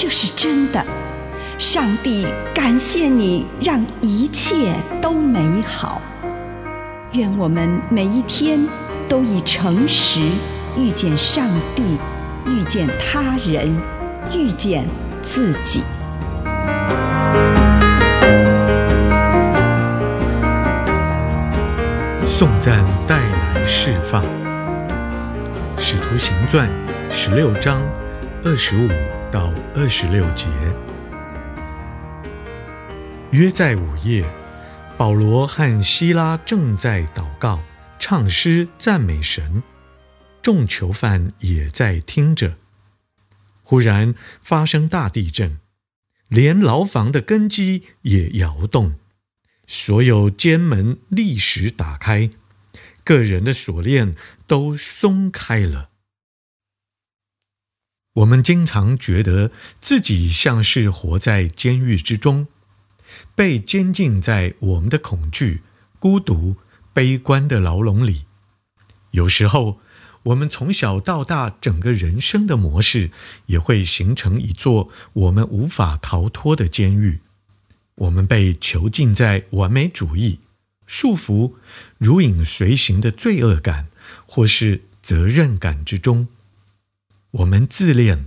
这是真的，上帝感谢你，让一切都美好。愿我们每一天都以诚实遇见上帝，遇见他人，遇见自己。颂赞带来释放，《使徒行传》十六章二十五到二十六节，约在午夜，保罗和希拉正在祷告、唱诗、赞美神，众囚犯也在听着。忽然发生大地震，连牢房的根基也摇动，所有监门立时打开，个人的锁链都松开了。我们经常觉得自己像是活在监狱之中，被监禁在我们的恐惧、孤独、悲观的牢笼里。有时候，我们从小到大整个人生的模式也会形成一座我们无法逃脱的监狱。我们被囚禁在完美主义、束缚、如影随形的罪恶感或是责任感之中。我们自恋，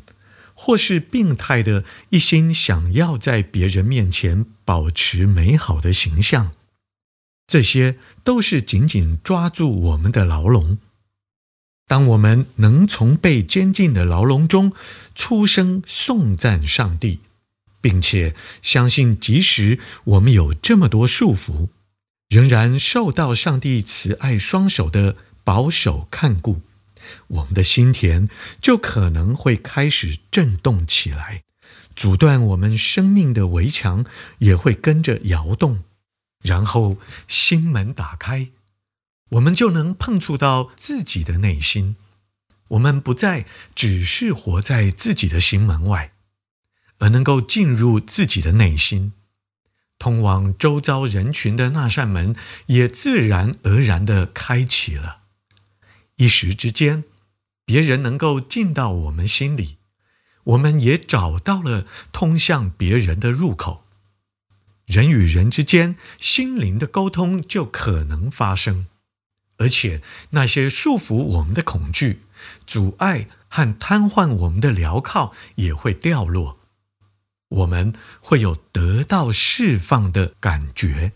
或是病态的一心想要在别人面前保持美好的形象，这些都是紧紧抓住我们的牢笼。当我们能从被监禁的牢笼中出声颂赞上帝，并且相信，即使我们有这么多束缚，仍然受到上帝慈爱双手的保守看顾。我们的心田就可能会开始震动起来，阻断我们生命的围墙也会跟着摇动，然后心门打开，我们就能碰触到自己的内心。我们不再只是活在自己的心门外，而能够进入自己的内心，通往周遭人群的那扇门也自然而然地开启了。一时之间，别人能够进到我们心里，我们也找到了通向别人的入口。人与人之间心灵的沟通就可能发生，而且那些束缚我们的恐惧、阻碍和瘫痪我们的镣铐也会掉落，我们会有得到释放的感觉。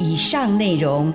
以上内容。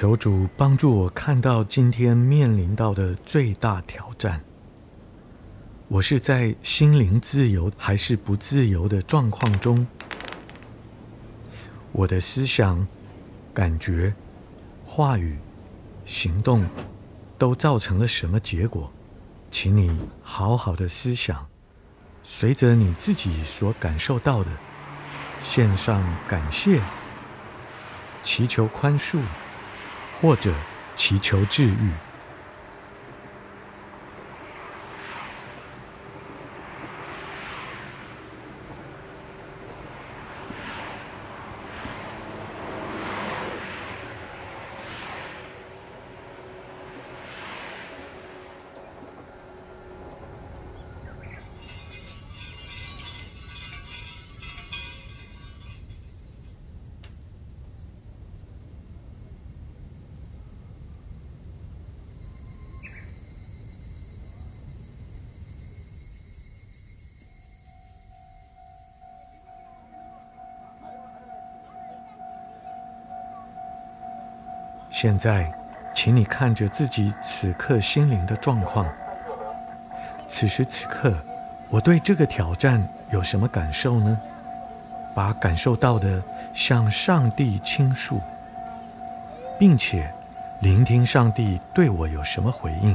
求主帮助我看到今天面临到的最大挑战。我是在心灵自由还是不自由的状况中？我的思想、感觉、话语、行动都造成了什么结果？请你好好的思想，随着你自己所感受到的，献上感谢，祈求宽恕。或者祈求治愈。现在，请你看着自己此刻心灵的状况。此时此刻，我对这个挑战有什么感受呢？把感受到的向上帝倾诉，并且聆听上帝对我有什么回应。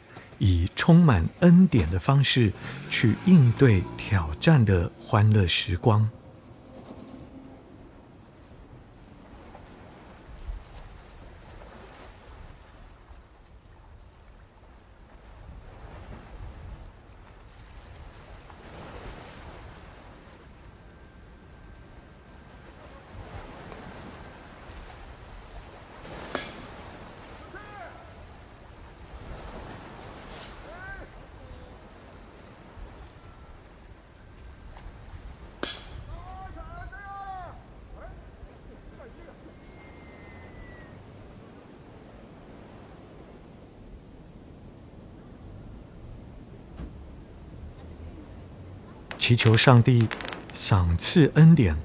以充满恩典的方式去应对挑战的欢乐时光。祈求上帝赏赐恩典，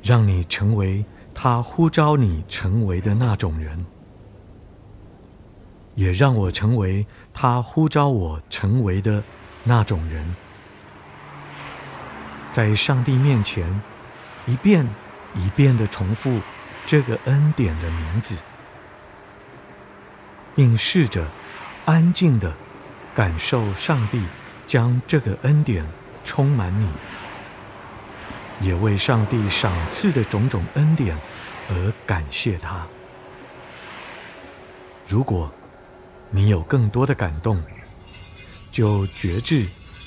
让你成为他呼召你成为的那种人，也让我成为他呼召我成为的那种人，在上帝面前一遍一遍的重复这个恩典的名字，并试着安静的感受上帝。将这个恩典充满你，也为上帝赏赐的种种恩典而感谢他。如果你有更多的感动，就觉志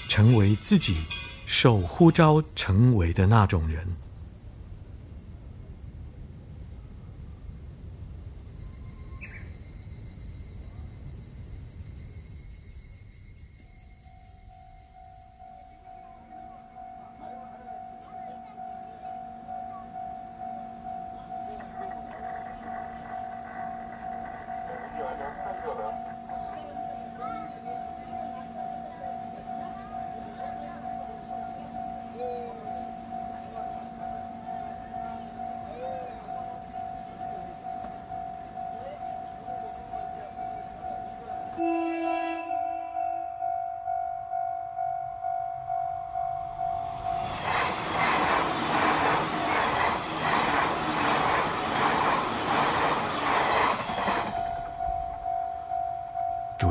成为自己受呼召成为的那种人。